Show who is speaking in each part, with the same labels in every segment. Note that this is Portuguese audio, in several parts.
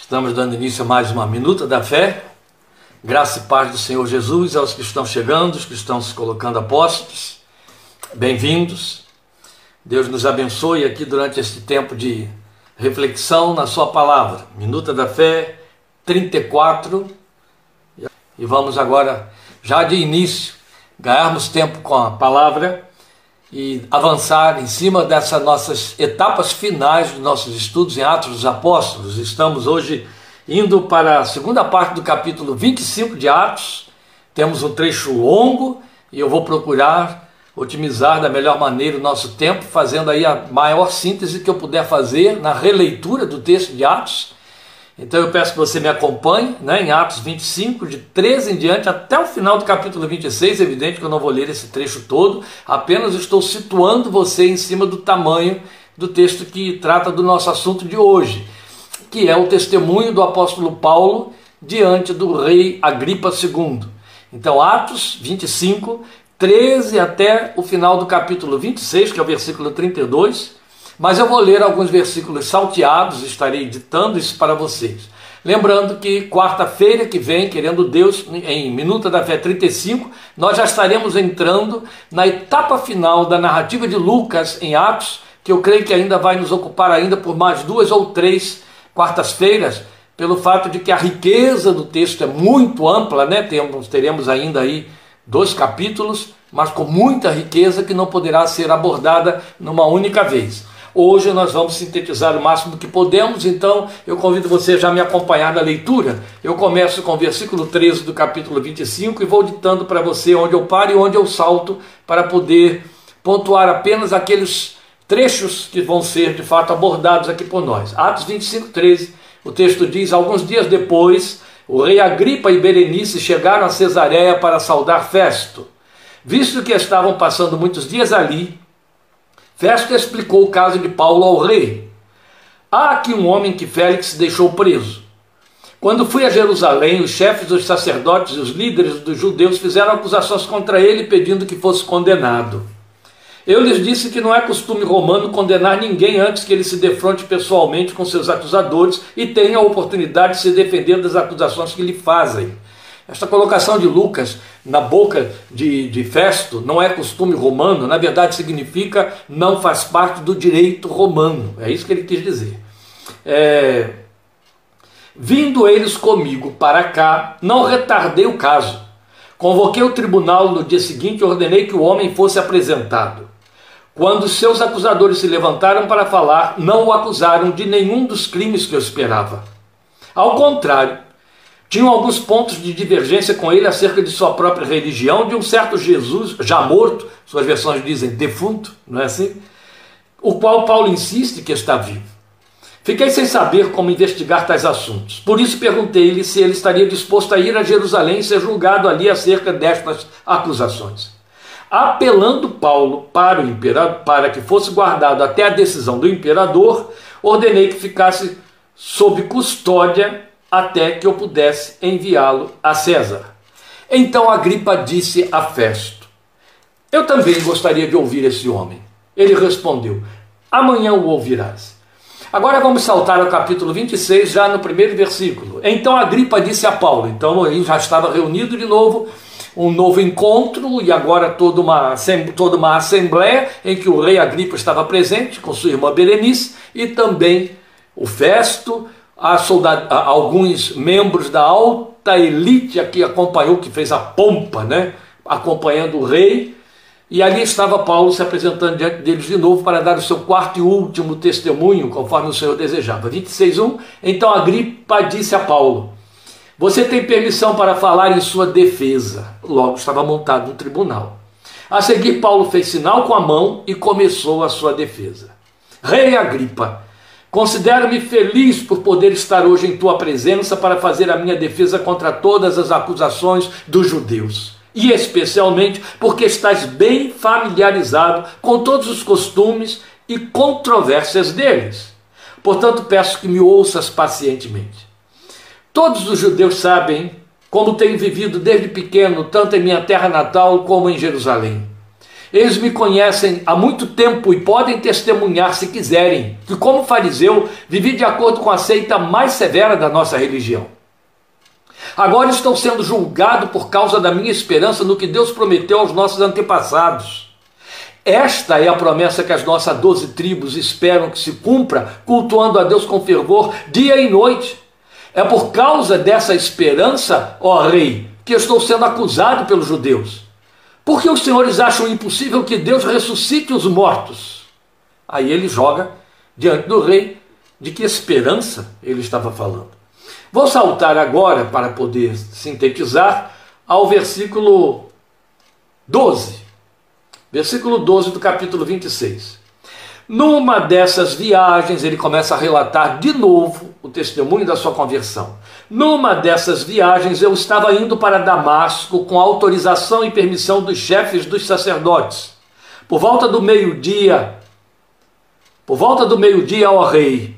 Speaker 1: Estamos dando início a mais uma Minuta da Fé. Graça e paz do Senhor Jesus aos que estão chegando, os que estão se colocando a postos. Bem-vindos. Deus nos abençoe aqui durante este tempo de reflexão na Sua palavra. Minuta da Fé 34. E vamos agora, já de início, ganharmos tempo com a palavra e avançar em cima dessas nossas etapas finais dos nossos estudos em Atos dos Apóstolos. Estamos hoje indo para a segunda parte do capítulo 25 de Atos. Temos um trecho longo e eu vou procurar otimizar da melhor maneira o nosso tempo, fazendo aí a maior síntese que eu puder fazer na releitura do texto de Atos então eu peço que você me acompanhe né, em Atos 25, de 13 em diante, até o final do capítulo 26. É evidente que eu não vou ler esse trecho todo, apenas estou situando você em cima do tamanho do texto que trata do nosso assunto de hoje, que é o testemunho do apóstolo Paulo diante do rei Agripa II. Então, Atos 25, 13 até o final do capítulo 26, que é o versículo 32 mas eu vou ler alguns versículos salteados, estarei editando isso para vocês. Lembrando que quarta-feira que vem, querendo Deus, em Minuta da Fé 35, nós já estaremos entrando na etapa final da narrativa de Lucas em Atos, que eu creio que ainda vai nos ocupar ainda por mais duas ou três quartas-feiras, pelo fato de que a riqueza do texto é muito ampla, né? Temos, teremos ainda aí dois capítulos, mas com muita riqueza que não poderá ser abordada numa única vez. Hoje nós vamos sintetizar o máximo que podemos, então eu convido você já a me acompanhar na leitura. Eu começo com o versículo 13 do capítulo 25 e vou ditando para você onde eu paro e onde eu salto para poder pontuar apenas aqueles trechos que vão ser de fato abordados aqui por nós. Atos 25, 13, o texto diz: Alguns dias depois, o rei Agripa e Berenice chegaram a Cesareia para saudar Festo. Visto que estavam passando muitos dias ali, Festo explicou o caso de Paulo ao rei. Há aqui um homem que Félix deixou preso. Quando fui a Jerusalém, os chefes dos sacerdotes e os líderes dos judeus fizeram acusações contra ele pedindo que fosse condenado. Eu lhes disse que não é costume romano condenar ninguém antes que ele se defronte pessoalmente com seus acusadores e tenha a oportunidade de se defender das acusações que lhe fazem. Esta colocação de Lucas na boca de, de Festo não é costume romano, na verdade significa não faz parte do direito romano. É isso que ele quis dizer. É, Vindo eles comigo para cá, não retardei o caso. Convoquei o tribunal no dia seguinte e ordenei que o homem fosse apresentado. Quando seus acusadores se levantaram para falar, não o acusaram de nenhum dos crimes que eu esperava. Ao contrário, tinham alguns pontos de divergência com ele acerca de sua própria religião, de um certo Jesus já morto, suas versões dizem defunto, não é assim? O qual Paulo insiste que está vivo. Fiquei sem saber como investigar tais assuntos. Por isso perguntei-lhe se ele estaria disposto a ir a Jerusalém e ser julgado ali acerca destas acusações. Apelando Paulo para o imperador, para que fosse guardado até a decisão do imperador, ordenei que ficasse sob custódia até que eu pudesse enviá-lo a César. Então Agripa disse a Festo: Eu também gostaria de ouvir esse homem. Ele respondeu: Amanhã o ouvirás. Agora vamos saltar ao capítulo 26, já no primeiro versículo. Então Agripa disse a Paulo, então ele já estava reunido de novo, um novo encontro e agora toda uma, toda uma assembleia em que o rei Agripa estava presente com sua irmã Berenice e também o Festo, a soldado, a alguns membros da alta elite que acompanhou, que fez a pompa, né? acompanhando o rei. E ali estava Paulo se apresentando diante deles de novo para dar o seu quarto e último testemunho, conforme o Senhor desejava. 26.1 Então Agripa disse a Paulo: Você tem permissão para falar em sua defesa. Logo estava montado no tribunal. A seguir, Paulo fez sinal com a mão e começou a sua defesa. Rei Agripa, Considero-me feliz por poder estar hoje em tua presença para fazer a minha defesa contra todas as acusações dos judeus. E especialmente porque estás bem familiarizado com todos os costumes e controvérsias deles. Portanto, peço que me ouças pacientemente. Todos os judeus sabem como tenho vivido desde pequeno, tanto em minha terra natal como em Jerusalém. Eles me conhecem há muito tempo e podem testemunhar, se quiserem, que, como fariseu, vivi de acordo com a seita mais severa da nossa religião. Agora estou sendo julgado por causa da minha esperança no que Deus prometeu aos nossos antepassados. Esta é a promessa que as nossas doze tribos esperam que se cumpra, cultuando a Deus com fervor dia e noite. É por causa dessa esperança, ó rei, que estou sendo acusado pelos judeus. Por que os senhores acham impossível que Deus ressuscite os mortos? Aí ele joga diante do rei de que esperança ele estava falando. Vou saltar agora para poder sintetizar ao versículo 12. Versículo 12 do capítulo 26. Numa dessas viagens, ele começa a relatar de novo o testemunho da sua conversão. Numa dessas viagens, eu estava indo para Damasco com autorização e permissão dos chefes dos sacerdotes. Por volta do meio-dia, por volta do meio-dia, ó rei,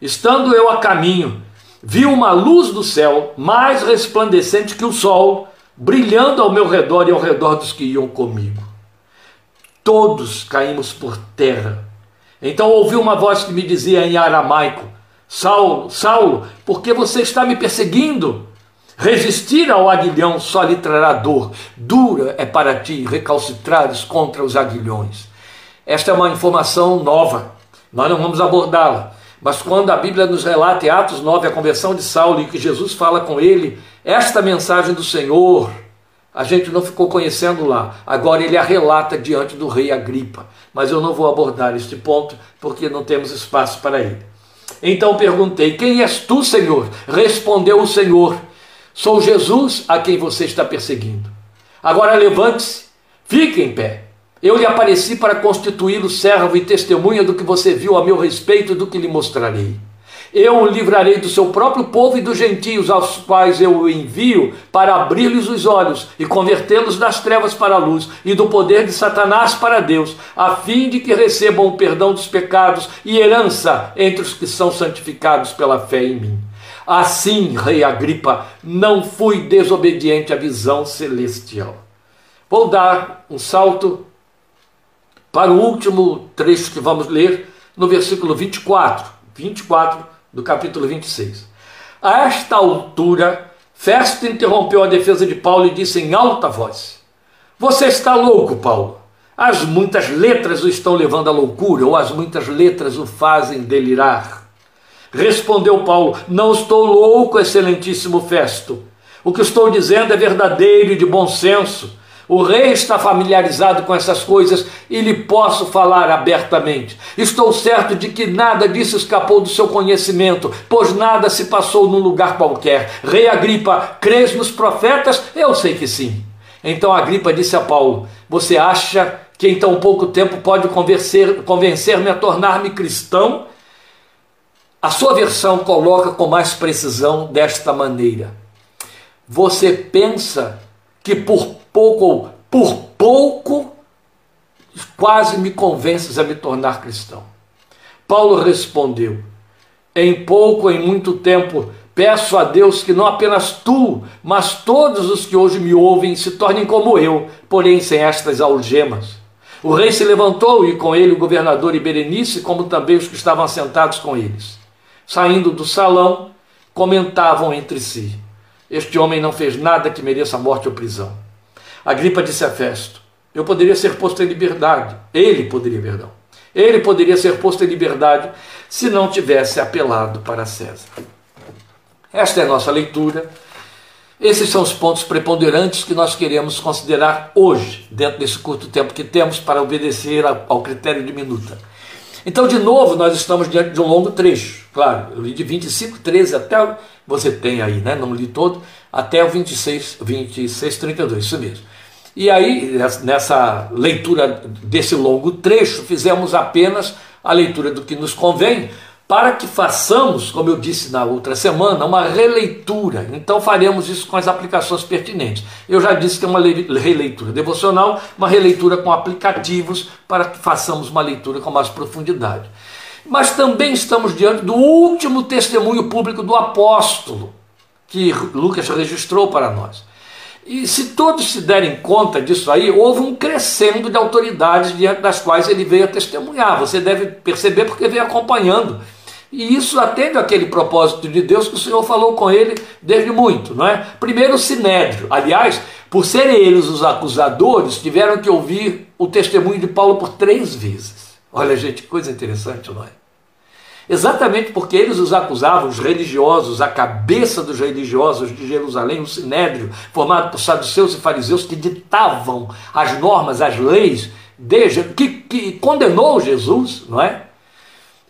Speaker 1: estando eu a caminho, vi uma luz do céu mais resplandecente que o sol, brilhando ao meu redor e ao redor dos que iam comigo. Todos caímos por terra então ouvi uma voz que me dizia em aramaico: Saulo, Saulo, por que você está me perseguindo? Resistir ao aguilhão só lhe trará dor. Dura é para ti recalcitrares contra os aguilhões. Esta é uma informação nova. Nós não vamos abordá-la. Mas quando a Bíblia nos relata em Atos 9 a conversão de Saulo e que Jesus fala com ele, esta mensagem do Senhor a gente não ficou conhecendo lá. Agora ele a relata diante do rei Agripa. Mas eu não vou abordar este ponto porque não temos espaço para ele. Então perguntei: Quem és tu, Senhor? Respondeu o Senhor: Sou Jesus a quem você está perseguindo. Agora levante-se, fique em pé. Eu lhe apareci para constituí-lo servo e testemunha do que você viu a meu respeito e do que lhe mostrarei. Eu o livrarei do seu próprio povo e dos gentios, aos quais eu o envio para abrir-lhes os olhos e convertê-los das trevas para a luz e do poder de Satanás para Deus, a fim de que recebam o perdão dos pecados e herança entre os que são santificados pela fé em mim. Assim, Rei Agripa, não fui desobediente à visão celestial. Vou dar um salto para o último trecho que vamos ler, no versículo 24. 24 do capítulo 26. A esta altura, Festo interrompeu a defesa de Paulo e disse em alta voz: Você está louco, Paulo. As muitas letras o estão levando à loucura, ou as muitas letras o fazem delirar. Respondeu Paulo: Não estou louco, excelentíssimo Festo. O que estou dizendo é verdadeiro e de bom senso. O rei está familiarizado com essas coisas e lhe posso falar abertamente. Estou certo de que nada disso escapou do seu conhecimento, pois nada se passou num lugar qualquer. Rei Agripa, crês nos profetas? Eu sei que sim. Então Agripa disse a Paulo: Você acha que em tão pouco tempo pode convencer-me convencer a tornar-me cristão? A sua versão coloca com mais precisão desta maneira: Você pensa que por pouco ou por pouco quase me convences a me tornar cristão. Paulo respondeu: Em pouco, em muito tempo, peço a Deus que não apenas tu, mas todos os que hoje me ouvem se tornem como eu, porém sem estas algemas. O rei se levantou e com ele o governador e Berenice, como também os que estavam sentados com eles. Saindo do salão, comentavam entre si: Este homem não fez nada que mereça morte ou prisão. Agripa disse a Festo: Eu poderia ser posto em liberdade. Ele poderia, perdão. Ele poderia ser posto em liberdade se não tivesse apelado para César. Esta é a nossa leitura. Esses são os pontos preponderantes que nós queremos considerar hoje, dentro desse curto tempo que temos para obedecer ao critério de minuta. Então, de novo, nós estamos diante de um longo trecho. Claro, eu li de 25, 13 até. Você tem aí, né? Não li todo, até o 26, 26, 32, isso mesmo. E aí, nessa leitura desse longo trecho, fizemos apenas a leitura do que nos convém, para que façamos, como eu disse na outra semana, uma releitura. Então faremos isso com as aplicações pertinentes. Eu já disse que é uma releitura devocional, uma releitura com aplicativos para que façamos uma leitura com mais profundidade. Mas também estamos diante do último testemunho público do apóstolo que Lucas registrou para nós. E se todos se derem conta disso aí, houve um crescendo de autoridades diante das quais ele veio a testemunhar. Você deve perceber porque veio acompanhando. E isso atende aquele propósito de Deus que o Senhor falou com ele desde muito, não é? Primeiro o sinédrio. Aliás, por serem eles os acusadores, tiveram que ouvir o testemunho de Paulo por três vezes. Olha, gente, coisa interessante, não é? Exatamente porque eles os acusavam, os religiosos, a cabeça dos religiosos de Jerusalém, o sinédrio, formado por saduceus e fariseus que ditavam as normas, as leis, de, que, que condenou Jesus, não é?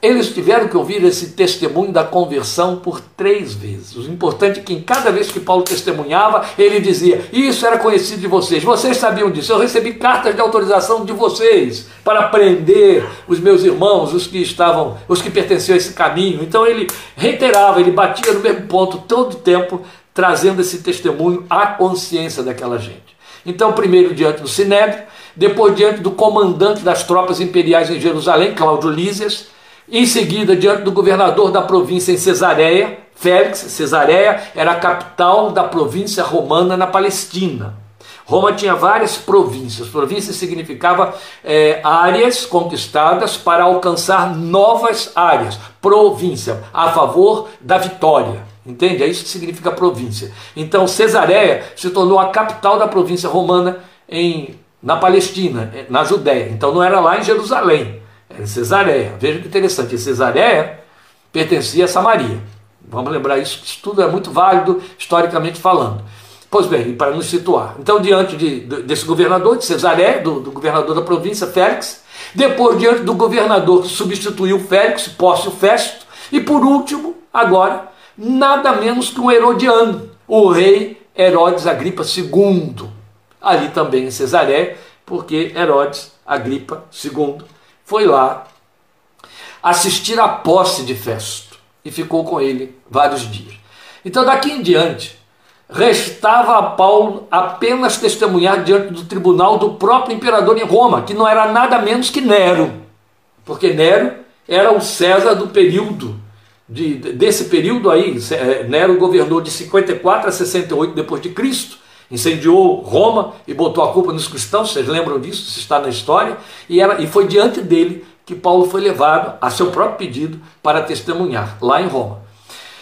Speaker 1: Eles tiveram que ouvir esse testemunho da conversão por três vezes. O importante é que em cada vez que Paulo testemunhava, ele dizia: Isso era conhecido de vocês, vocês sabiam disso. Eu recebi cartas de autorização de vocês para prender os meus irmãos, os que estavam, os que pertenciam a esse caminho. Então ele reiterava, ele batia no mesmo ponto todo o tempo, trazendo esse testemunho à consciência daquela gente. Então, primeiro diante do Sinédrio, depois diante do comandante das tropas imperiais em Jerusalém, Cláudio Lísias em seguida, diante do governador da província em Cesareia, Félix, Cesareia era a capital da província romana na Palestina. Roma tinha várias províncias. Província significava é, áreas conquistadas para alcançar novas áreas. Província, a favor da vitória. Entende? É isso que significa província. Então, Cesareia se tornou a capital da província romana em, na Palestina, na Judéia. Então, não era lá em Jerusalém. Era é Cesareia. Veja que interessante, Cesareia pertencia a Samaria. Vamos lembrar isso, isso tudo é muito válido historicamente falando. Pois bem, para nos situar. Então, diante de, desse governador de Cesareia, do, do governador da província, Félix, depois diante do governador que substituiu Félix, Pórcio Festo, e por último, agora, nada menos que um Herodiano, o rei Herodes Agripa II, ali também em Cesareia, porque Herodes Agripa II foi lá assistir à posse de Festo e ficou com ele vários dias. Então, daqui em diante, restava a Paulo apenas testemunhar diante do tribunal do próprio imperador em Roma, que não era nada menos que Nero, porque Nero era o César do período. De, desse período aí, Nero governou de 54 a 68 depois de Cristo, incendiou Roma e botou a culpa nos cristãos, vocês lembram disso, isso está na história, e, era, e foi diante dele que Paulo foi levado, a seu próprio pedido, para testemunhar, lá em Roma.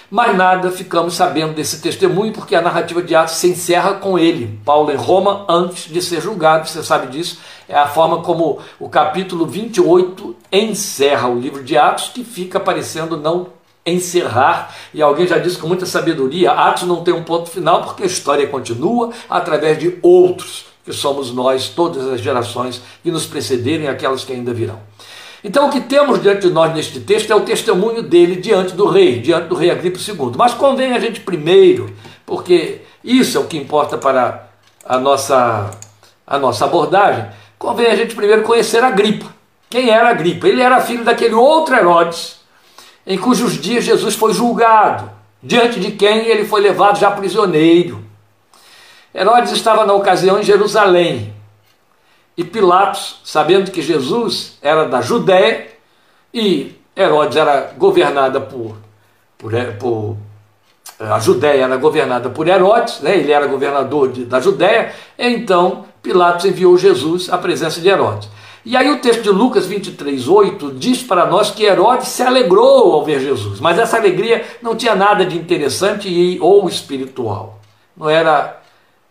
Speaker 1: Mas nada ficamos sabendo desse testemunho, porque a narrativa de Atos se encerra com ele, Paulo em Roma, antes de ser julgado, você sabe disso, é a forma como o capítulo 28 encerra o livro de Atos, que fica parecendo não encerrar, e alguém já disse com muita sabedoria: Atos não tem um ponto final porque a história continua através de outros, que somos nós, todas as gerações que nos precederem aquelas que ainda virão. Então, o que temos diante de nós neste texto é o testemunho dele diante do rei, diante do rei Agripa II. Mas convém a gente primeiro, porque isso é o que importa para a nossa, a nossa abordagem, convém a gente primeiro conhecer Agripa. Quem era Agripa? Ele era filho daquele outro Herodes em cujos dias Jesus foi julgado, diante de quem ele foi levado já prisioneiro. Herodes estava na ocasião em Jerusalém e Pilatos, sabendo que Jesus era da Judéia e Herodes era governada por, por, por a Judéia era governada por Herodes, né? ele era governador de, da Judéia, então Pilatos enviou Jesus à presença de Herodes. E aí o texto de Lucas 23, 8 diz para nós que Herodes se alegrou ao ver Jesus, mas essa alegria não tinha nada de interessante e, ou espiritual. Não era,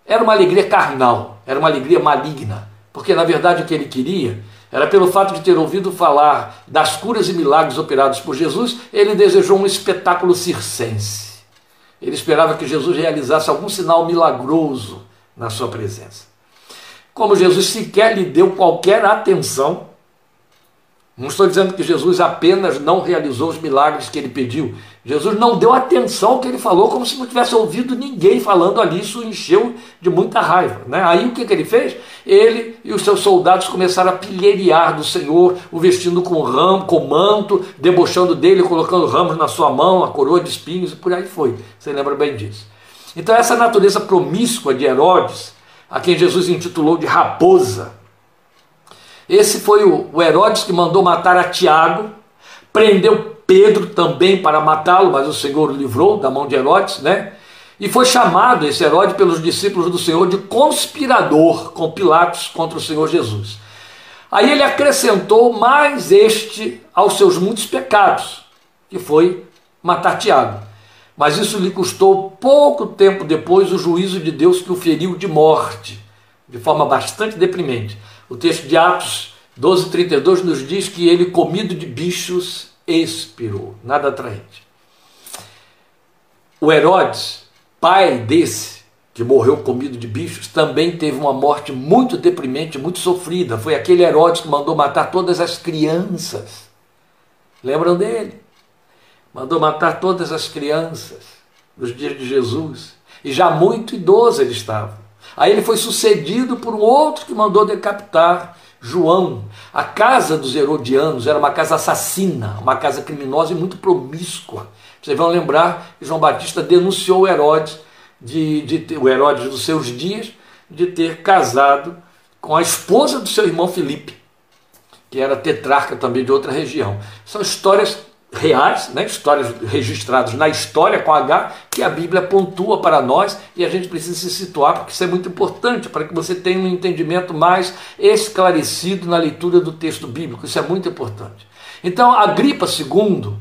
Speaker 1: era uma alegria carnal, era uma alegria maligna, porque na verdade o que ele queria era pelo fato de ter ouvido falar das curas e milagres operados por Jesus, ele desejou um espetáculo circense. Ele esperava que Jesus realizasse algum sinal milagroso na sua presença como Jesus sequer lhe deu qualquer atenção. Não estou dizendo que Jesus apenas não realizou os milagres que ele pediu. Jesus não deu atenção ao que ele falou, como se não tivesse ouvido ninguém falando ali. Isso encheu de muita raiva. Né? Aí o que, que ele fez? Ele e os seus soldados começaram a pilheriar do Senhor, o vestindo com ramo, com manto, debochando dele, colocando ramos na sua mão, a coroa de espinhos, e por aí foi. Você lembra bem disso. Então, essa natureza promíscua de Herodes a quem Jesus intitulou de raposa. Esse foi o Herodes que mandou matar a Tiago, prendeu Pedro também para matá-lo, mas o Senhor o livrou da mão de Herodes, né? E foi chamado esse Herodes pelos discípulos do Senhor de conspirador com Pilatos contra o Senhor Jesus. Aí ele acrescentou mais este aos seus muitos pecados, que foi matar Tiago. Mas isso lhe custou pouco tempo depois o juízo de Deus que o feriu de morte, de forma bastante deprimente. O texto de Atos 12:32 nos diz que ele comido de bichos expirou, nada atraente. O Herodes pai desse, que morreu comido de bichos, também teve uma morte muito deprimente, muito sofrida. Foi aquele Herodes que mandou matar todas as crianças. Lembram dele? Mandou matar todas as crianças nos dias de Jesus. E já muito idoso ele estava. Aí ele foi sucedido por um outro que mandou decapitar João. A casa dos Herodianos era uma casa assassina, uma casa criminosa e muito promíscua. Vocês vão lembrar que João Batista denunciou Herodes, de, de ter, o Herodes dos seus dias, de ter casado com a esposa do seu irmão Filipe, que era tetrarca também de outra região. São histórias reais, né, histórias registradas na história com H, que a Bíblia pontua para nós e a gente precisa se situar, porque isso é muito importante para que você tenha um entendimento mais esclarecido na leitura do texto bíblico. Isso é muito importante. Então, Agripa II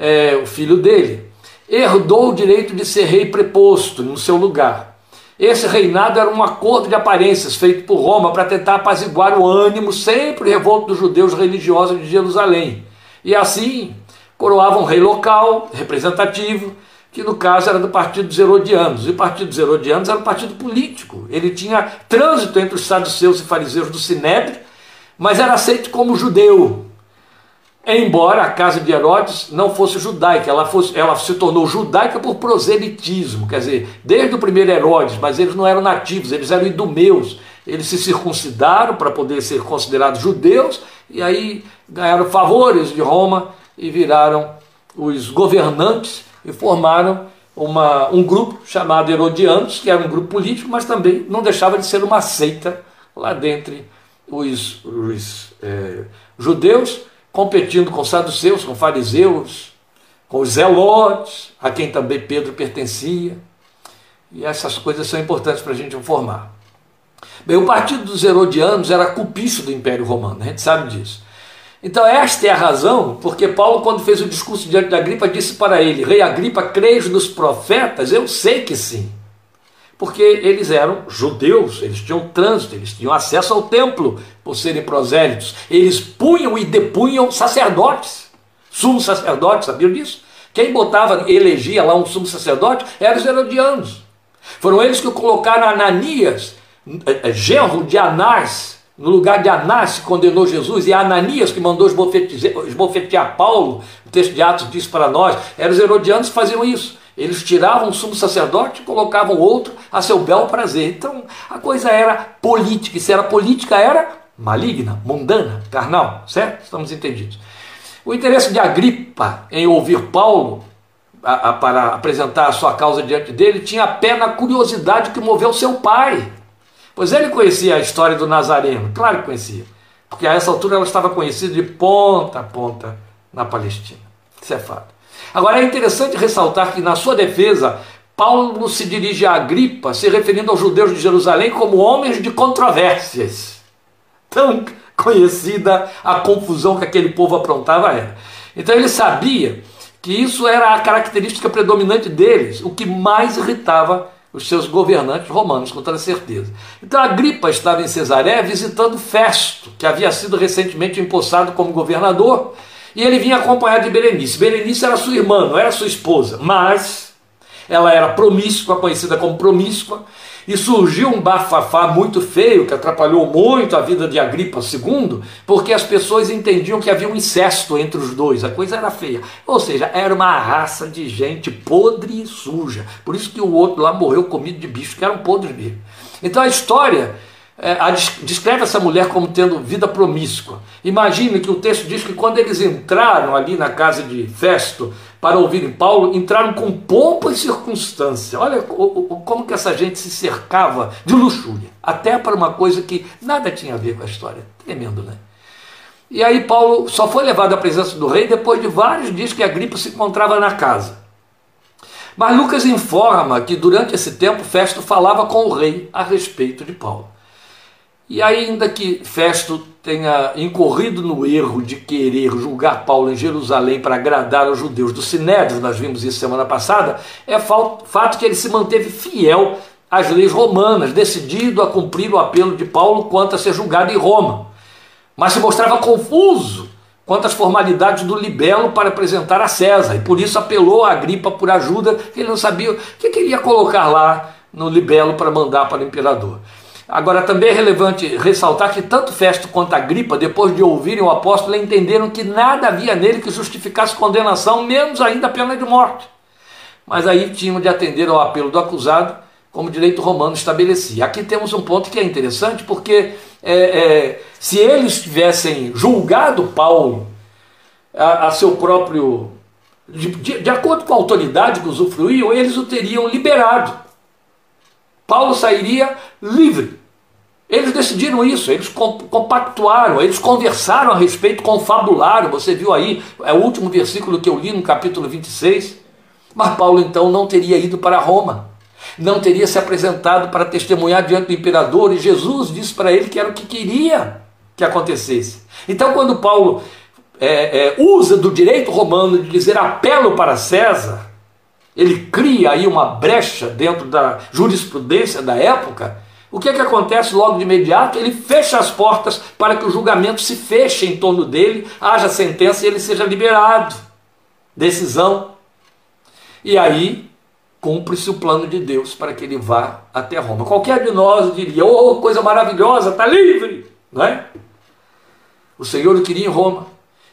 Speaker 1: é, o filho dele, herdou o direito de ser rei preposto no seu lugar. Esse reinado era um acordo de aparências feito por Roma para tentar apaziguar o ânimo sempre revolto dos judeus religiosos de Jerusalém. E assim coroava um rei local, representativo, que no caso era do partido dos Herodianos. E o partido dos Herodianos era um partido político. Ele tinha trânsito entre os saduceus e fariseus do Sinédrio, mas era aceito como judeu. Embora a casa de Herodes não fosse judaica, ela, fosse, ela se tornou judaica por proselitismo, quer dizer, desde o primeiro Herodes, mas eles não eram nativos, eles eram idumeus, eles se circuncidaram para poder ser considerados judeus e aí ganharam favores de Roma e viraram os governantes e formaram uma, um grupo chamado Herodianos, que era um grupo político, mas também não deixava de ser uma seita lá dentro os, os é, judeus competindo com saduceus, com fariseus, com os zelotes, a quem também Pedro pertencia. E essas coisas são importantes para a gente informar. Bem, o partido dos Herodianos era culpício do Império Romano, a gente sabe disso. Então, esta é a razão porque Paulo, quando fez o discurso diante da Agripa, disse para ele: Rei Agripa, crês nos profetas? Eu sei que sim porque eles eram judeus, eles tinham trânsito, eles tinham acesso ao templo por serem prosélitos. Eles punham e depunham sacerdotes, sumo sacerdotes, sabiam disso? Quem botava, elegia lá um sumo sacerdote eram os herodianos. Foram eles que colocaram Ananias, é, é, genro de Anás, no lugar de Anás que condenou Jesus, e Ananias que mandou esbofetear Paulo, o texto de Atos diz para nós, eram os herodianos que faziam isso. Eles tiravam o sumo sacerdote e colocavam outro a seu bel prazer. Então a coisa era política, e se era política, era maligna, mundana, carnal, certo? Estamos entendidos. O interesse de Agripa em ouvir Paulo a, a, para apresentar a sua causa diante dele tinha pé na curiosidade que moveu seu pai. Pois ele conhecia a história do Nazareno, claro que conhecia, porque a essa altura ela estava conhecida de ponta a ponta na Palestina. Isso é fato. Agora é interessante ressaltar que, na sua defesa, Paulo se dirige a Agripa, se referindo aos judeus de Jerusalém como homens de controvérsias. Tão conhecida a confusão que aquele povo aprontava era. Então ele sabia que isso era a característica predominante deles, o que mais irritava os seus governantes romanos, com toda certeza. Então Agripa estava em Cesaré visitando Festo, que havia sido recentemente empossado como governador, e ele vinha acompanhado de Berenice. Berenice era sua irmã, não era sua esposa, mas ela era promíscua, conhecida como promíscua, e surgiu um bafafá muito feio que atrapalhou muito a vida de Agripa II, porque as pessoas entendiam que havia um incesto entre os dois, a coisa era feia. Ou seja, era uma raça de gente podre e suja. Por isso que o outro lá morreu comido de bicho, que eram podres mesmo. Então a história é, a, descreve essa mulher como tendo vida promíscua. Imagine que o texto diz que quando eles entraram ali na casa de Festo para ouvirem Paulo, entraram com pompa e circunstância. Olha como que essa gente se cercava de luxúria, até para uma coisa que nada tinha a ver com a história. Tremendo, né? E aí Paulo só foi levado à presença do rei depois de vários dias que a gripe se encontrava na casa. Mas Lucas informa que durante esse tempo Festo falava com o rei a respeito de Paulo. E ainda que Festo tenha incorrido no erro de querer julgar Paulo em Jerusalém para agradar os judeus do Sinédrio, nós vimos isso semana passada, é fato que ele se manteve fiel às leis romanas, decidido a cumprir o apelo de Paulo quanto a ser julgado em Roma. Mas se mostrava confuso quanto às formalidades do libelo para apresentar a César, e por isso apelou a Agripa por ajuda, que ele não sabia o que queria colocar lá no libelo para mandar para o imperador. Agora, também é relevante ressaltar que tanto Festo quanto a Gripa, depois de ouvirem o apóstolo, entenderam que nada havia nele que justificasse condenação, menos ainda a pena de morte. Mas aí tinham de atender ao apelo do acusado, como o direito romano estabelecia. Aqui temos um ponto que é interessante, porque é, é, se eles tivessem julgado Paulo a, a seu próprio. De, de, de acordo com a autoridade que usufruíam, eles o teriam liberado. Paulo sairia livre. Eles decidiram isso, eles compactuaram, eles conversaram a respeito, confabularam. Você viu aí, é o último versículo que eu li no capítulo 26. Mas Paulo então não teria ido para Roma, não teria se apresentado para testemunhar diante do imperador, e Jesus disse para ele que era o que queria que acontecesse. Então, quando Paulo é, é, usa do direito romano de dizer apelo para César, ele cria aí uma brecha dentro da jurisprudência da época o que é que acontece logo de imediato? Ele fecha as portas para que o julgamento se feche em torno dele, haja sentença e ele seja liberado. Decisão. E aí cumpre-se o plano de Deus para que ele vá até Roma. Qualquer de nós diria: "Oh, coisa maravilhosa, está livre", não é? O Senhor o queria em Roma.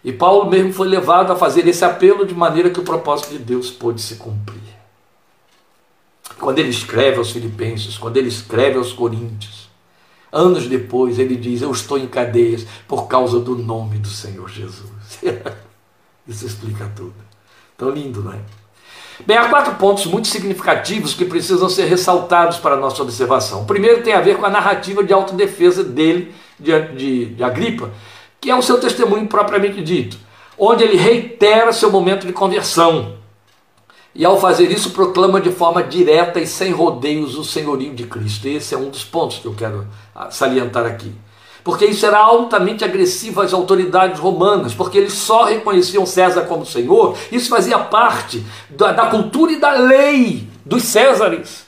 Speaker 1: E Paulo mesmo foi levado a fazer esse apelo de maneira que o propósito de Deus pôde se cumprir. Quando ele escreve aos Filipenses, quando ele escreve aos Coríntios, anos depois ele diz: Eu estou em cadeias por causa do nome do Senhor Jesus. Isso explica tudo. Tão lindo, não é? Bem, há quatro pontos muito significativos que precisam ser ressaltados para a nossa observação. O primeiro tem a ver com a narrativa de autodefesa dele, de, de, de Agripa, que é o seu testemunho propriamente dito, onde ele reitera seu momento de conversão e ao fazer isso proclama de forma direta e sem rodeios o senhorio de Cristo. Esse é um dos pontos que eu quero ah, salientar aqui. Porque isso era altamente agressivo às autoridades romanas, porque eles só reconheciam César como senhor, isso fazia parte da, da cultura e da lei dos Césares.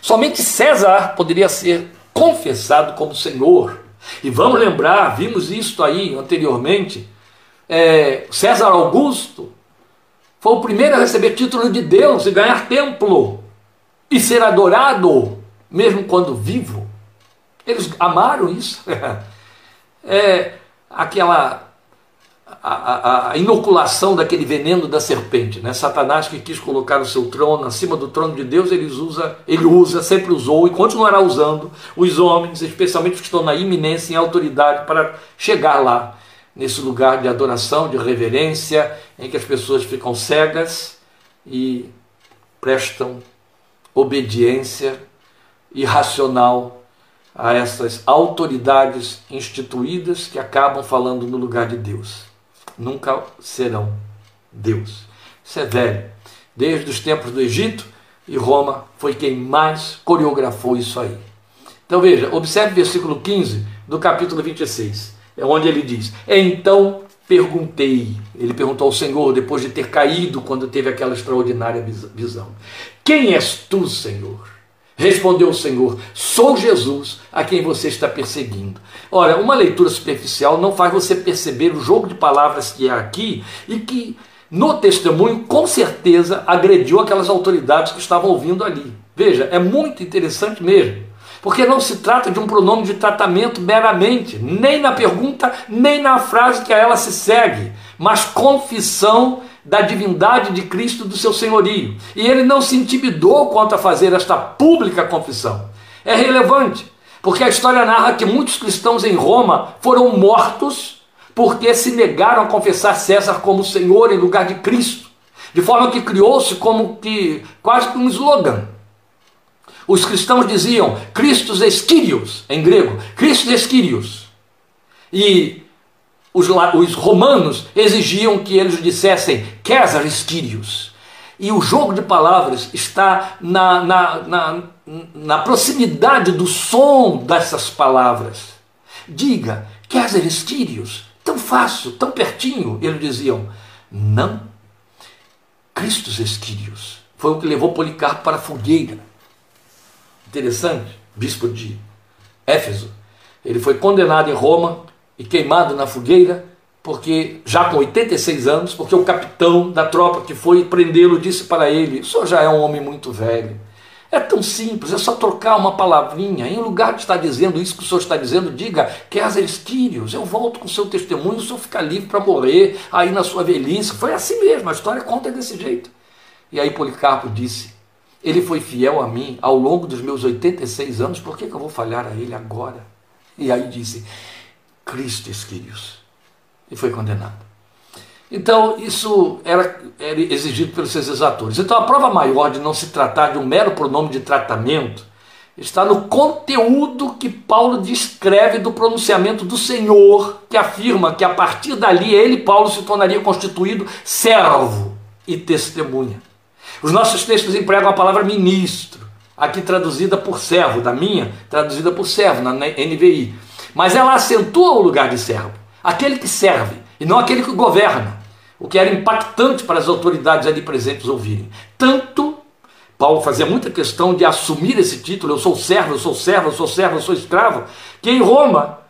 Speaker 1: Somente César poderia ser confessado como senhor. E vamos lembrar, vimos isso aí anteriormente, é, César Augusto foi o primeiro a receber título de Deus e ganhar templo e ser adorado, mesmo quando vivo. Eles amaram isso. é aquela a, a, a, inoculação daquele veneno da serpente, né? Satanás que quis colocar o seu trono acima do trono de Deus, ele usa, ele usa, sempre usou e continuará usando os homens, especialmente os que estão na iminência em autoridade para chegar lá nesse lugar de adoração, de reverência, em que as pessoas ficam cegas e prestam obediência irracional a essas autoridades instituídas que acabam falando no lugar de Deus. Nunca serão Deus. Isso é velho. Desde os tempos do Egito e Roma foi quem mais coreografou isso aí. Então veja, observe o versículo 15 do capítulo 26 é onde ele diz: Então perguntei, ele perguntou ao Senhor depois de ter caído quando teve aquela extraordinária visão: Quem és tu, Senhor? Respondeu o Senhor: Sou Jesus a quem você está perseguindo. Ora, uma leitura superficial não faz você perceber o jogo de palavras que há aqui e que no testemunho com certeza agrediu aquelas autoridades que estavam ouvindo ali. Veja, é muito interessante mesmo. Porque não se trata de um pronome de tratamento meramente, nem na pergunta, nem na frase que a ela se segue, mas confissão da divindade de Cristo do seu senhorio. E ele não se intimidou quanto a fazer esta pública confissão. É relevante, porque a história narra que muitos cristãos em Roma foram mortos porque se negaram a confessar César como Senhor em lugar de Cristo. De forma que criou-se como que quase que um slogan os cristãos diziam Christus Esquírios, em grego, Christus Esquírios. E os, os romanos exigiam que eles dissessem César Esquírios. E o jogo de palavras está na, na, na, na proximidade do som dessas palavras. Diga, Kézer Estírios, tão fácil, tão pertinho. Eles diziam, não, Cristos Estírios. Foi o que levou Policarpo para a fogueira. Interessante, bispo de Éfeso. Ele foi condenado em Roma e queimado na fogueira porque já com 86 anos, porque o capitão da tropa que foi prendê-lo disse para ele: "O senhor já é um homem muito velho. É tão simples, é só trocar uma palavrinha. Em lugar de estar dizendo isso que o senhor está dizendo, diga que Quírios, eu volto com o seu testemunho, o senhor fica livre para morrer aí na sua velhice. Foi assim mesmo, a história conta desse jeito. E aí Policarpo disse: Ele foi fiel a mim ao longo dos meus 86 anos, por que, que eu vou falhar a ele agora? E aí disse: Cristo Quírios e foi condenado. Então, isso era, era, exigido pelos seus exatores. Então, a prova maior de não se tratar de um mero pronome de tratamento está no conteúdo que Paulo descreve do pronunciamento do Senhor, que afirma que a partir dali ele, Paulo, se tornaria constituído servo e testemunha. Os nossos textos empregam a palavra ministro, aqui traduzida por servo, da minha, traduzida por servo, na NVI. Mas ela acentua o lugar de servo aquele que serve e não aquele que governa, o que era impactante para as autoridades ali presentes ouvirem. Tanto Paulo fazia muita questão de assumir esse título: eu sou servo, eu sou servo, eu sou servo, eu sou escravo, que em Roma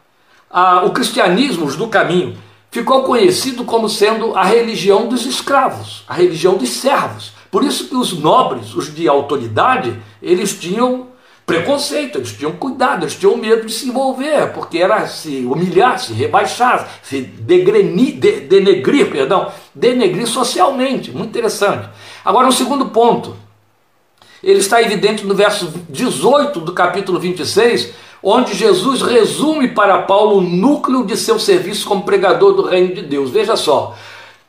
Speaker 1: a, o cristianismo do caminho ficou conhecido como sendo a religião dos escravos, a religião dos servos. Por isso que os nobres, os de autoridade, eles tinham preconceito, eles tinham cuidado, eles tinham medo de se envolver, porque era se humilhar, se rebaixar, se degrenir, de, denegrir, perdão, denegrir socialmente. Muito interessante. Agora, um segundo ponto. Ele está evidente no verso 18 do capítulo 26, onde Jesus resume para Paulo o núcleo de seu serviço como pregador do reino de Deus. Veja só,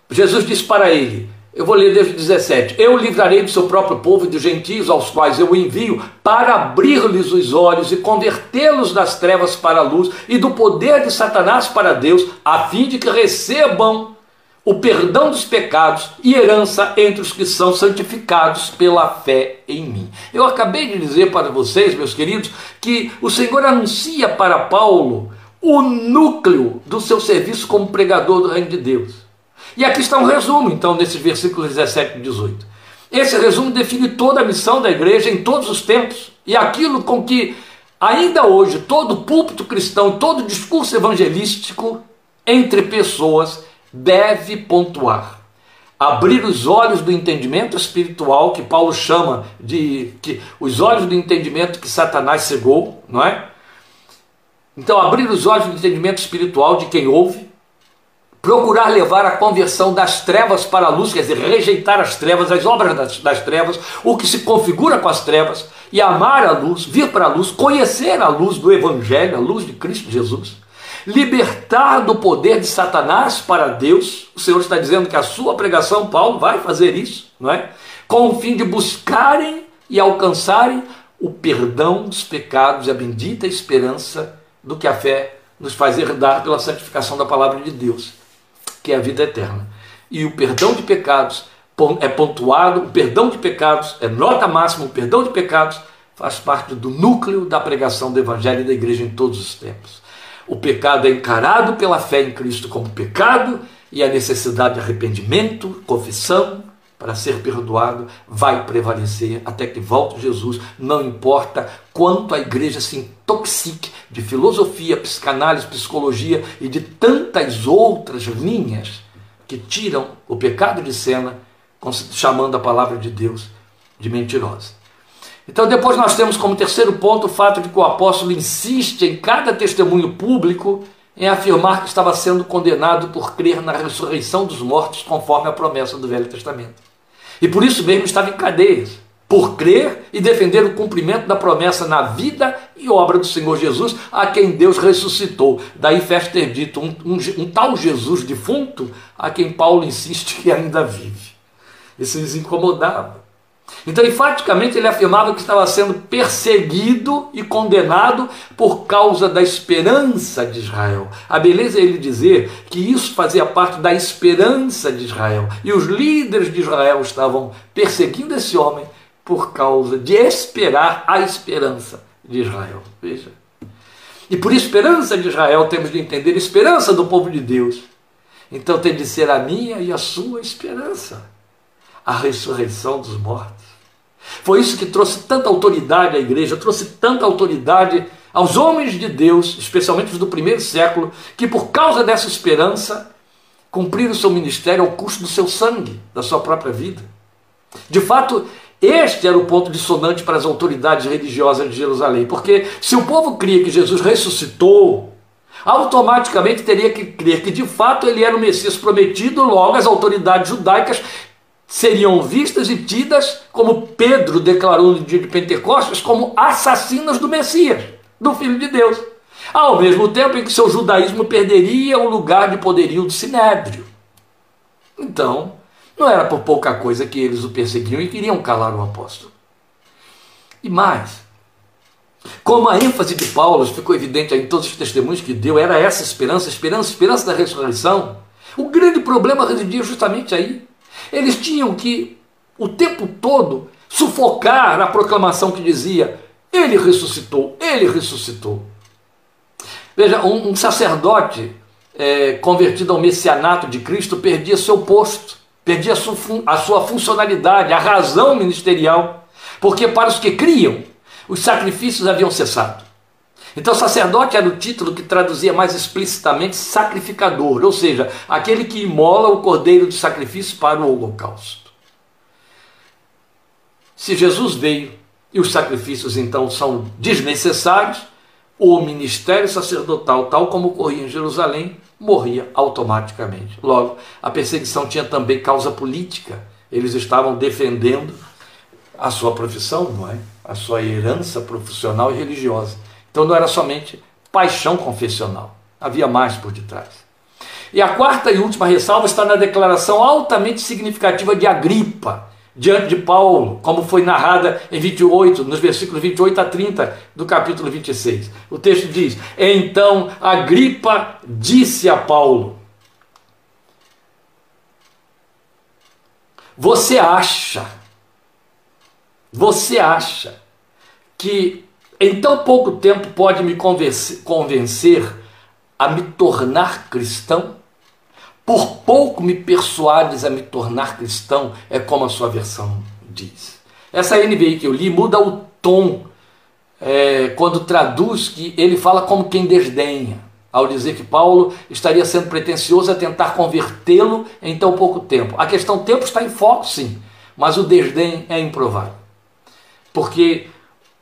Speaker 1: Jesus diz para ele: eu vou ler desde 17. Eu livrarei do seu próprio povo e dos gentios aos quais eu envio para abrir-lhes os olhos e convertê-los das trevas para a luz e do poder de Satanás para Deus, a fim de que recebam o perdão dos pecados e herança entre os que são santificados pela fé em mim. Eu acabei de dizer para vocês, meus queridos, que o Senhor anuncia para Paulo o núcleo do seu serviço como pregador do reino de Deus. E aqui está um resumo, então, nesses versículos 17 e 18. Esse resumo define toda a missão da igreja em todos os tempos e aquilo com que, ainda hoje, todo púlpito cristão, todo discurso evangelístico entre pessoas deve pontuar. Abrir os olhos do entendimento espiritual, que Paulo chama de que os olhos do entendimento que Satanás cegou, não é? Então, abrir os olhos do entendimento espiritual de quem ouve, procurar levar a conversão das trevas para a luz, quer dizer, rejeitar as trevas, as obras das, das, trevas, o que se configura com as trevas, e amar a luz, vir para a luz, conhecer a luz do Evangelho, a luz de Cristo Jesus, libertar do poder de Satanás para Deus. O Senhor está dizendo que a sua pregação, Paulo, vai fazer isso, não é? Com o fim de buscarem e alcançarem o perdão dos pecados e a bendita esperança do que a fé nos faz herdar pela santificação da palavra de Deus que é a vida eterna. E o perdão de pecados é pontuado, o perdão de pecados é nota máxima, o perdão de pecados faz parte do núcleo da pregação do Evangelho e da igreja em todos os tempos. O pecado é encarado pela fé em Cristo como pecado e a necessidade de arrependimento, confissão, para ser perdoado, vai prevalecer até que volte Jesus, não importa quanto a igreja se intoxique de filosofia, psicanálise, psicologia e de tantas outras linhas que tiram o pecado de cena, chamando a palavra de Deus de mentirosa. Então, depois nós temos como terceiro ponto o fato de que o apóstolo insiste em cada testemunho público em afirmar que estava sendo condenado por crer na ressurreição dos mortos, conforme a promessa do Velho Testamento. E por isso mesmo estava em cadeias, por crer e defender o cumprimento da promessa na vida e obra do Senhor Jesus, a quem Deus ressuscitou. Daí fez ter dito um, um, um tal Jesus defunto, a quem Paulo insiste que ainda vive. Isso nos incomodava. Então, enfaticamente, ele afirmava que estava sendo perseguido e condenado por causa da esperança de Israel. A beleza é ele dizer que isso fazia parte da esperança de Israel. E os líderes de Israel estavam perseguindo esse homem por causa de esperar a esperança de Israel. Veja. E por esperança de Israel temos de entender a esperança do povo de Deus. Então tem de ser a minha e a sua esperança a ressurreição dos mortos. Foi isso que trouxe tanta autoridade à igreja, trouxe tanta autoridade aos homens de Deus, especialmente os do primeiro século, que por causa dessa esperança cumpriram o seu ministério ao custo do seu sangue, da sua própria vida. De fato, este era o ponto dissonante para as autoridades religiosas de Jerusalém, porque se o povo cria que Jesus ressuscitou, automaticamente teria que crer que de fato ele era o Messias prometido, logo as autoridades judaicas seriam vistas e tidas, como Pedro declarou no dia de Pentecostes, como assassinas do Messias, do Filho de Deus. Ao mesmo tempo em que seu judaísmo perderia o lugar de poderio do sinédrio. Então, não era por pouca coisa que eles o perseguiam e queriam calar o apóstolo. E mais, como a ênfase de Paulo ficou evidente em todos os testemunhos que deu, era essa esperança, esperança, esperança da ressurreição. O grande problema residia justamente aí. Eles tinham que, o tempo todo, sufocar a proclamação que dizia: Ele ressuscitou, ele ressuscitou. Veja, um, um sacerdote é, convertido ao messianato de Cristo perdia seu posto, perdia a sua, a sua funcionalidade, a razão ministerial, porque para os que criam, os sacrifícios haviam cessado. Então, sacerdote era o título que traduzia mais explicitamente sacrificador, ou seja, aquele que imola o cordeiro de sacrifício para o holocausto. Se Jesus veio e os sacrifícios então são desnecessários, o ministério sacerdotal, tal como ocorria em Jerusalém, morria automaticamente. Logo, a perseguição tinha também causa política. Eles estavam defendendo a sua profissão, não é? A sua herança profissional e religiosa. Então não era somente paixão confessional, havia mais por detrás. E a quarta e última ressalva está na declaração altamente significativa de Agripa, diante de Paulo, como foi narrada em 28, nos versículos 28 a 30 do capítulo 26. O texto diz: Então Agripa disse a Paulo: Você acha, você acha que em tão pouco tempo pode me convencer a me tornar cristão? Por pouco me persuades a me tornar cristão, é como a sua versão diz. Essa NBI que eu li muda o tom é, quando traduz que ele fala como quem desdenha, ao dizer que Paulo estaria sendo pretensioso a tentar convertê-lo em tão pouco tempo. A questão tempo está em foco, sim, mas o desdém é improvável. Porque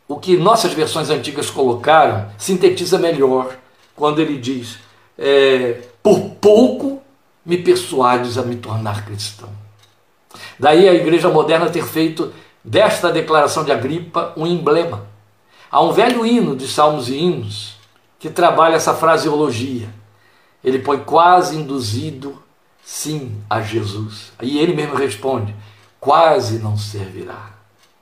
Speaker 1: o que nossas versões antigas colocaram sintetiza melhor quando ele diz: é, Por pouco me persuades a me tornar cristão. Daí a igreja moderna ter feito desta declaração de Agripa um emblema. Há um velho hino de salmos e hinos que trabalha essa fraseologia. Ele põe quase induzido, sim, a Jesus. E ele mesmo responde: quase não servirá.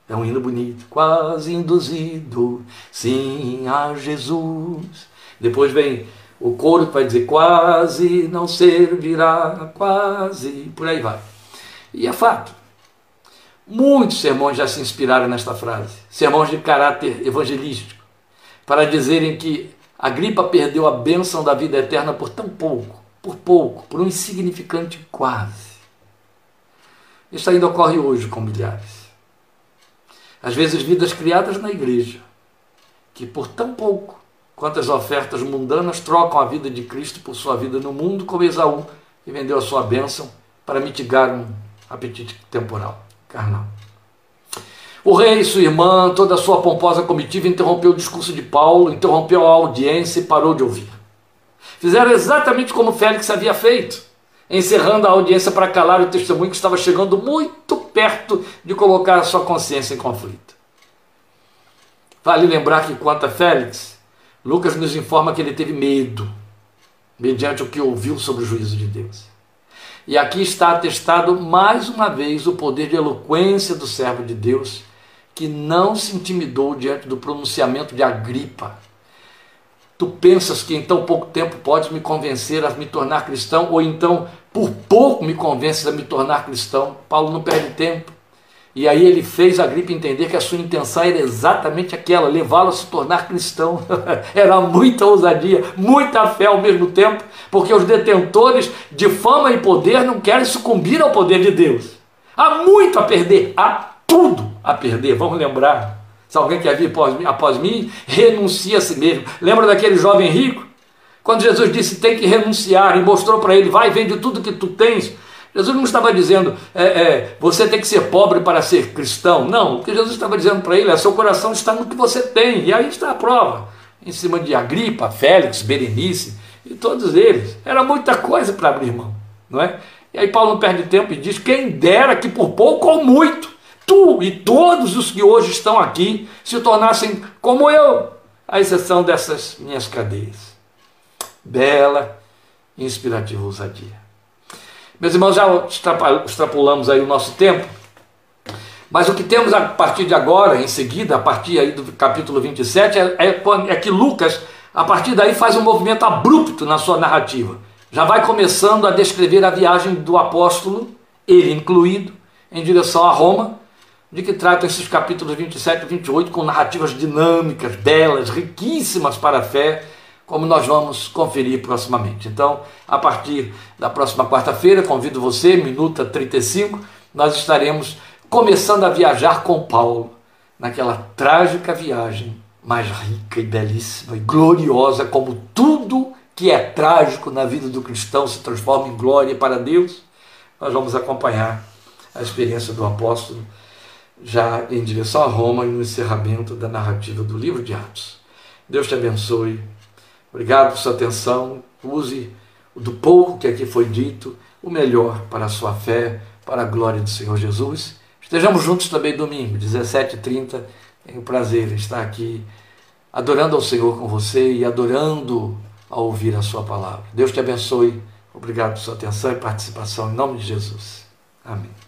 Speaker 1: É um hino bonito. Quase induzido, sim, a Jesus. Depois vem o coro que vai dizer quase não servirá, quase, por aí vai. E é fato. Muitos sermões já se inspiraram nesta frase, sermões de caráter evangelístico, para dizerem que a gripa perdeu a bênção da vida eterna por tão pouco, por pouco, por um insignificante quase. Isso ainda ocorre hoje com milhares. Às vezes, vidas criadas na igreja, que por tão pouco quanto as ofertas mundanas trocam a vida de Cristo por sua vida no mundo, como Esaú, que vendeu a sua bênção para mitigar um apetite temporal, carnal. O rei, sua irmã, toda a sua pomposa comitiva interrompeu o discurso de Paulo, interrompeu a audiência e parou de ouvir. Fizeram exatamente como Félix havia feito encerrando a audiência para calar o testemunho que estava chegando muito perto de colocar a sua consciência em conflito. Vale lembrar que quanto a Félix, Lucas nos informa que ele teve medo, mediante o que ouviu sobre o juízo de Deus. E aqui está atestado mais uma vez o poder de eloquência do servo de Deus, que não se intimidou diante do pronunciamento de Agripa. Tu pensas que em tão pouco tempo podes me convencer a me tornar cristão, ou então por pouco me convences a me tornar cristão? Paulo não perde tempo. E aí ele fez a gripe entender que a sua intenção era exatamente aquela, levá-lo a se tornar cristão. era muita ousadia, muita fé ao mesmo tempo, porque os detentores de fama e poder não querem sucumbir ao poder de Deus. Há muito a perder, há tudo a perder. Vamos lembrar. Se alguém quer vir após mim, após mim renuncia a si mesmo. Lembra daquele jovem rico? Quando Jesus disse tem que renunciar e mostrou para ele, vai, vende tudo que tu tens Jesus não estava dizendo, é, é, você tem que ser pobre para ser cristão. Não, o que Jesus estava dizendo para ele é, seu coração está no que você tem. E aí está a prova. Em cima de Agripa, Félix, Berenice e todos eles. Era muita coisa para abrir mão, não é? E aí Paulo não perde tempo e diz, quem dera que por pouco ou muito, tu e todos os que hoje estão aqui se tornassem como eu, à exceção dessas minhas cadeias. Bela e inspirativa ousadia. Meus irmãos, já extrapolamos aí o nosso tempo, mas o que temos a partir de agora, em seguida, a partir aí do capítulo 27, é, é, é que Lucas, a partir daí, faz um movimento abrupto na sua narrativa. Já vai começando a descrever a viagem do apóstolo, ele incluído, em direção a Roma, de que tratam esses capítulos 27 e 28 com narrativas dinâmicas, belas, riquíssimas para a fé, como nós vamos conferir proximamente. Então, a partir da próxima quarta-feira, convido você, minuta 35, nós estaremos começando a viajar com Paulo, naquela trágica viagem mais rica e belíssima e gloriosa, como tudo que é trágico na vida do cristão se transforma em glória para Deus. Nós vamos acompanhar a experiência do apóstolo já em direção a Roma e no encerramento da narrativa do livro de Atos. Deus te abençoe Obrigado por sua atenção. Use do pouco que aqui foi dito, o melhor para a sua fé, para a glória do Senhor Jesus. Estejamos juntos também domingo, 17h30. Tenho o prazer de estar aqui adorando ao Senhor com você e adorando a ouvir a sua palavra. Deus te abençoe. Obrigado por sua atenção e participação em nome de Jesus. Amém.